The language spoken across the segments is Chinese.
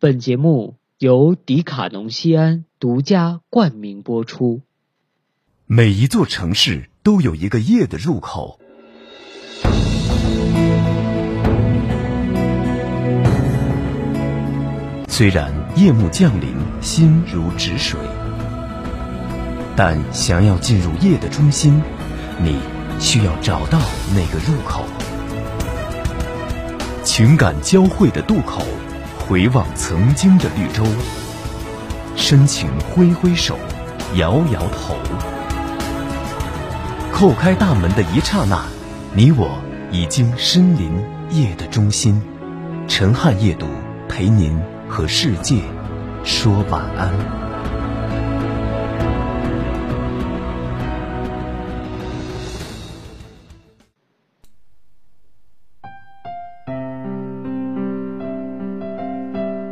本节目由迪卡侬西安独家冠名播出。每一座城市都有一个夜的入口，虽然夜幕降临，心如止水，但想要进入夜的中心，你需要找到那个入口。情感交汇的渡口，回望曾经的绿洲，深情挥挥手，摇摇头。叩开大门的一刹那，你我已经身临夜的中心。陈汉夜读陪您和世界说晚安。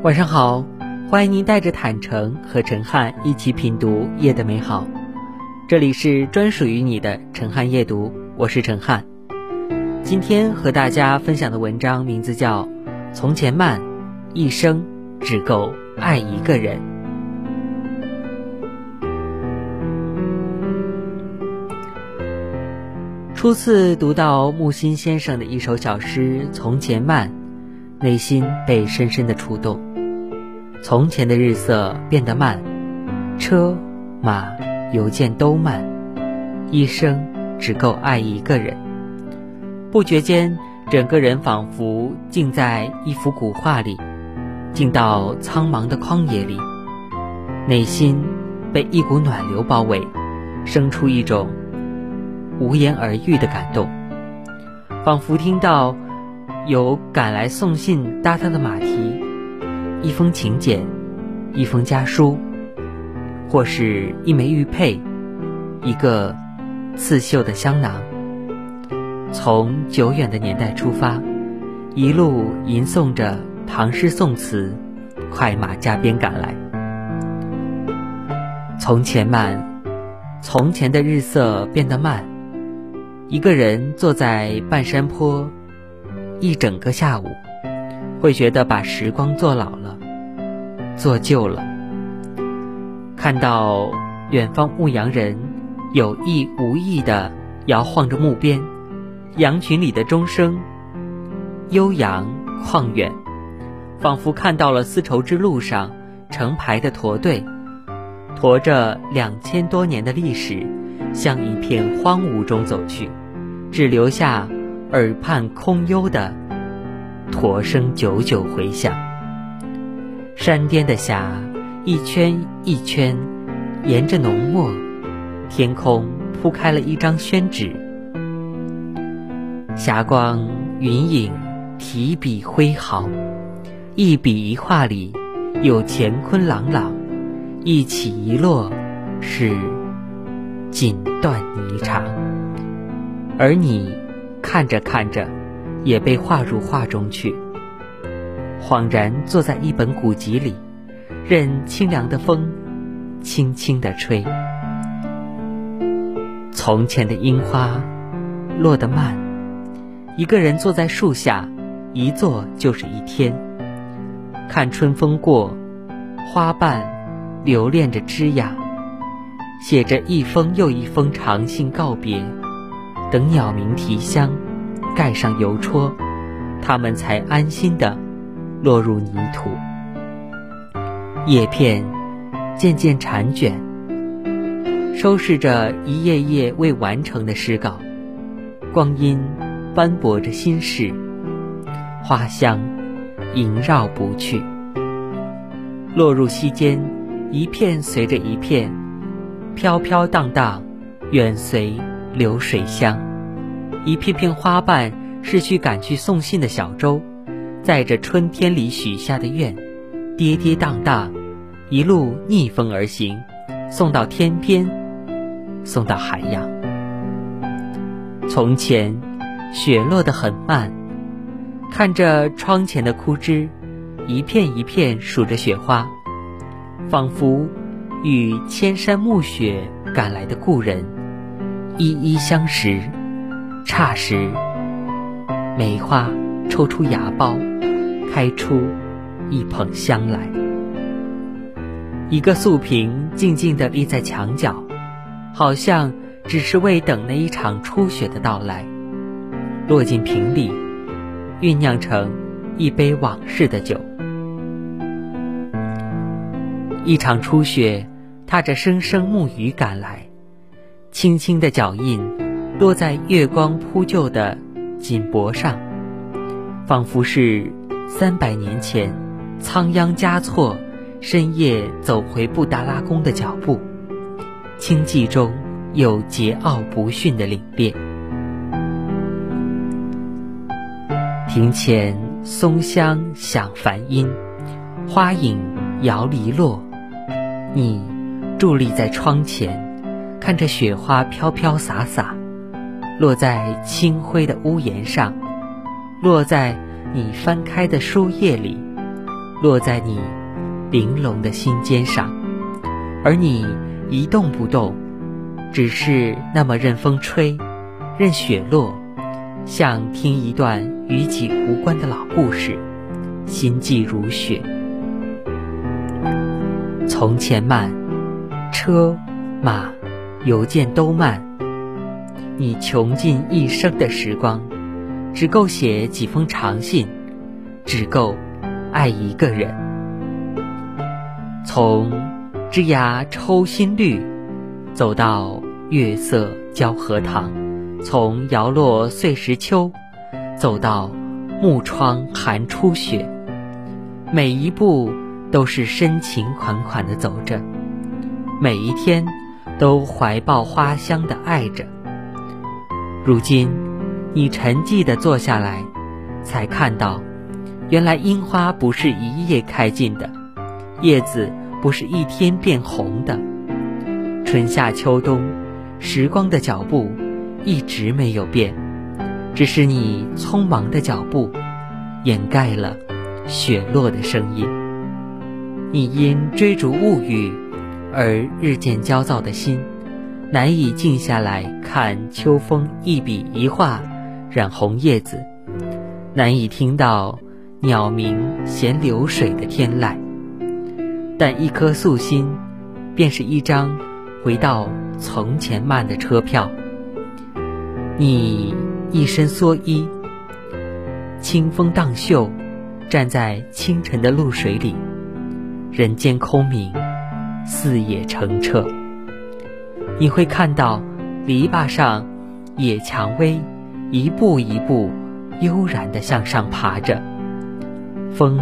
晚上好，欢迎您带着坦诚和陈汉一起品读夜的美好。这里是专属于你的陈汉夜读，我是陈汉。今天和大家分享的文章名字叫《从前慢，一生只够爱一个人》。初次读到木心先生的一首小诗《从前慢》，内心被深深的触动。从前的日色变得慢，车马。邮件都慢，一生只够爱一个人。不觉间，整个人仿佛浸在一幅古画里，进到苍茫的旷野里，内心被一股暖流包围，生出一种无言而喻的感动，仿佛听到有赶来送信搭他的马蹄，一封请柬，一封家书。或是一枚玉佩，一个刺绣的香囊。从久远的年代出发，一路吟诵着唐诗宋词，快马加鞭赶来。从前慢，从前的日色变得慢。一个人坐在半山坡，一整个下午，会觉得把时光做老了，做旧了。看到远方牧羊人有意无意地摇晃着木鞭，羊群里的钟声悠扬旷远，仿佛看到了丝绸之路上成排的驼队，驮着两千多年的历史，向一片荒芜中走去，只留下耳畔空幽的驼声久久回响。山巅的霞。一圈一圈，沿着浓墨，天空铺开了一张宣纸。霞光云影，提笔挥毫，一笔一画里有乾坤朗朗，一起一落是锦缎霓裳。而你看着看着，也被画入画中去，恍然坐在一本古籍里。任清凉的风轻轻地吹。从前的樱花落得慢，一个人坐在树下，一坐就是一天。看春风过，花瓣留恋着枝桠，写着一封又一封长信告别。等鸟鸣啼香，盖上邮戳，它们才安心地落入泥土。叶片渐渐缠卷，收拾着一页页未完成的诗稿。光阴斑驳着心事，花香萦绕不去。落入溪间，一片随着一片，飘飘荡荡，远随流水香。一片片花瓣是去赶去送信的小舟，载着春天里许下的愿。跌跌宕宕，一路逆风而行，送到天边，送到海洋。从前，雪落得很慢，看着窗前的枯枝，一片一片数着雪花，仿佛与千山暮雪赶来的故人一一相识。霎时，梅花抽出芽苞，开出。一捧香来。一个素瓶静静地立在墙角，好像只是为等那一场初雪的到来，落进瓶里，酝酿成一杯往事的酒。一场初雪，踏着声声暮雨赶来，轻轻的脚印落在月光铺就的锦帛上，仿佛是三百年前仓央嘉措。深夜走回布达拉宫的脚步，清寂中有桀骜不驯的凛冽。庭前松香响梵音，花影摇篱落。你伫立在窗前，看着雪花飘飘洒洒，落在青灰的屋檐上，落在你翻开的书页里，落在你。玲珑的心尖上，而你一动不动，只是那么任风吹，任雪落，像听一段与己无关的老故事，心悸如雪。从前慢，车马邮件都慢，你穷尽一生的时光，只够写几封长信，只够爱一个人。从枝芽抽新绿，走到月色交荷塘；从摇落碎石秋，走到木窗寒初雪。每一步都是深情款款的走着，每一天都怀抱花香的爱着。如今，你沉寂的坐下来，才看到，原来樱花不是一夜开尽的。叶子不是一天变红的，春夏秋冬，时光的脚步一直没有变，只是你匆忙的脚步掩盖了雪落的声音。你因追逐物欲而日渐焦躁的心，难以静下来看秋风一笔一画染红叶子，难以听到鸟鸣衔流水的天籁。但一颗素心，便是一张回到从前慢的车票。你一身蓑衣，清风荡袖，站在清晨的露水里，人间空明，四野澄澈。你会看到篱笆上野蔷薇，一步一步悠然地向上爬着，风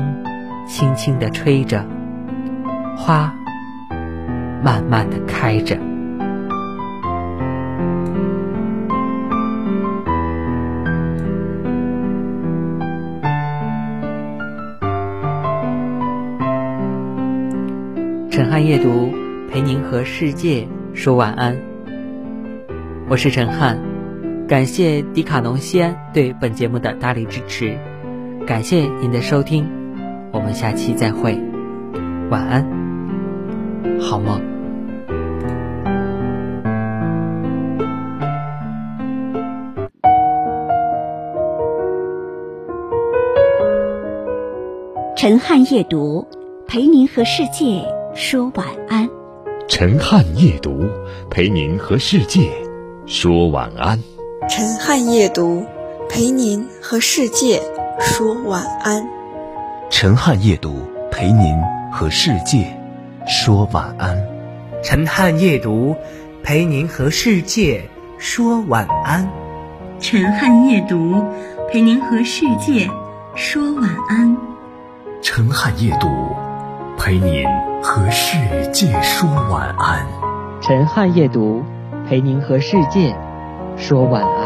轻轻地吹着。花慢慢的开着。陈汉夜读陪您和世界说晚安。我是陈汉，感谢迪卡侬西安对本节目的大力支持，感谢您的收听，我们下期再会，晚安。好梦。陈汉夜读，陪您和世界说晚安。陈汉夜读，陪您和世界说晚安。陈汉夜读，陪您和世界说晚安。陈汉夜读，陪您和世界。说晚安，陈汉夜读，陪您和世界说晚安。陈汉夜读，陪您和世界说晚安。陈汉夜读，陪您和世界说晚安。陈汉夜读，陪您和世界说晚安。